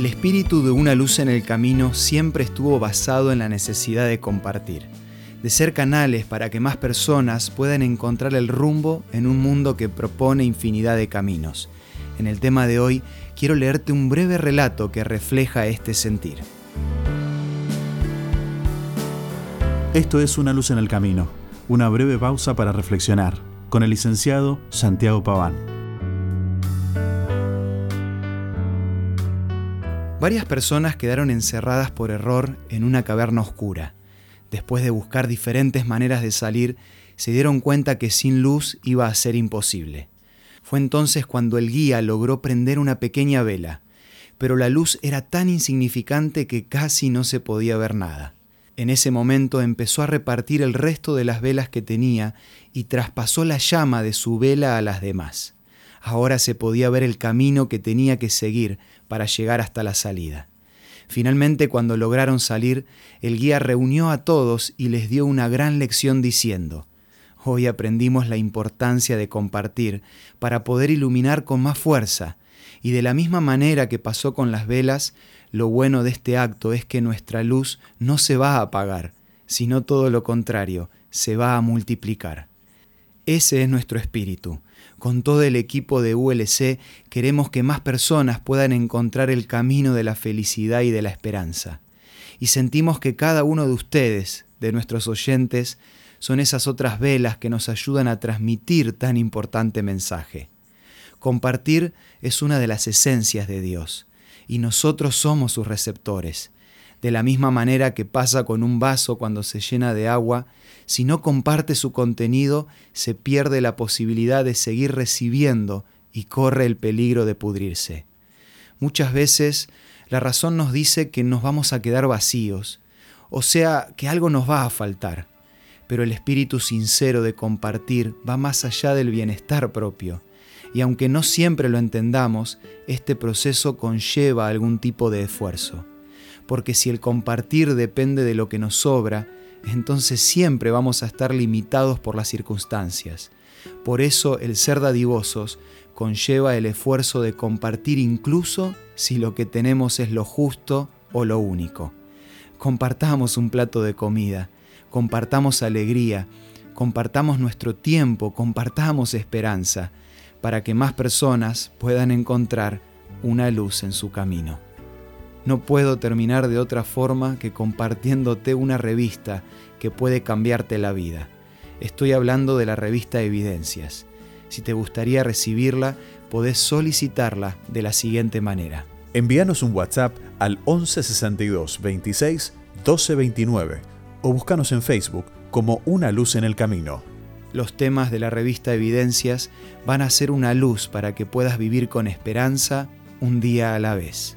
El espíritu de una luz en el camino siempre estuvo basado en la necesidad de compartir, de ser canales para que más personas puedan encontrar el rumbo en un mundo que propone infinidad de caminos. En el tema de hoy quiero leerte un breve relato que refleja este sentir. Esto es Una luz en el camino, una breve pausa para reflexionar, con el licenciado Santiago Paván. Varias personas quedaron encerradas por error en una caverna oscura. Después de buscar diferentes maneras de salir, se dieron cuenta que sin luz iba a ser imposible. Fue entonces cuando el guía logró prender una pequeña vela, pero la luz era tan insignificante que casi no se podía ver nada. En ese momento empezó a repartir el resto de las velas que tenía y traspasó la llama de su vela a las demás. Ahora se podía ver el camino que tenía que seguir para llegar hasta la salida. Finalmente, cuando lograron salir, el guía reunió a todos y les dio una gran lección diciendo, Hoy aprendimos la importancia de compartir para poder iluminar con más fuerza, y de la misma manera que pasó con las velas, lo bueno de este acto es que nuestra luz no se va a apagar, sino todo lo contrario, se va a multiplicar. Ese es nuestro espíritu, con todo el equipo de ULC queremos que más personas puedan encontrar el camino de la felicidad y de la esperanza. Y sentimos que cada uno de ustedes, de nuestros oyentes, son esas otras velas que nos ayudan a transmitir tan importante mensaje. Compartir es una de las esencias de Dios, y nosotros somos sus receptores. De la misma manera que pasa con un vaso cuando se llena de agua, si no comparte su contenido, se pierde la posibilidad de seguir recibiendo y corre el peligro de pudrirse. Muchas veces la razón nos dice que nos vamos a quedar vacíos, o sea, que algo nos va a faltar, pero el espíritu sincero de compartir va más allá del bienestar propio, y aunque no siempre lo entendamos, este proceso conlleva algún tipo de esfuerzo porque si el compartir depende de lo que nos sobra, entonces siempre vamos a estar limitados por las circunstancias. Por eso el ser dadivosos conlleva el esfuerzo de compartir incluso si lo que tenemos es lo justo o lo único. Compartamos un plato de comida, compartamos alegría, compartamos nuestro tiempo, compartamos esperanza, para que más personas puedan encontrar una luz en su camino. No puedo terminar de otra forma que compartiéndote una revista que puede cambiarte la vida. Estoy hablando de la revista Evidencias. Si te gustaría recibirla, podés solicitarla de la siguiente manera. Envíanos un WhatsApp al 1162 26 1229 o búscanos en Facebook como Una Luz en el Camino. Los temas de la revista Evidencias van a ser una luz para que puedas vivir con esperanza un día a la vez.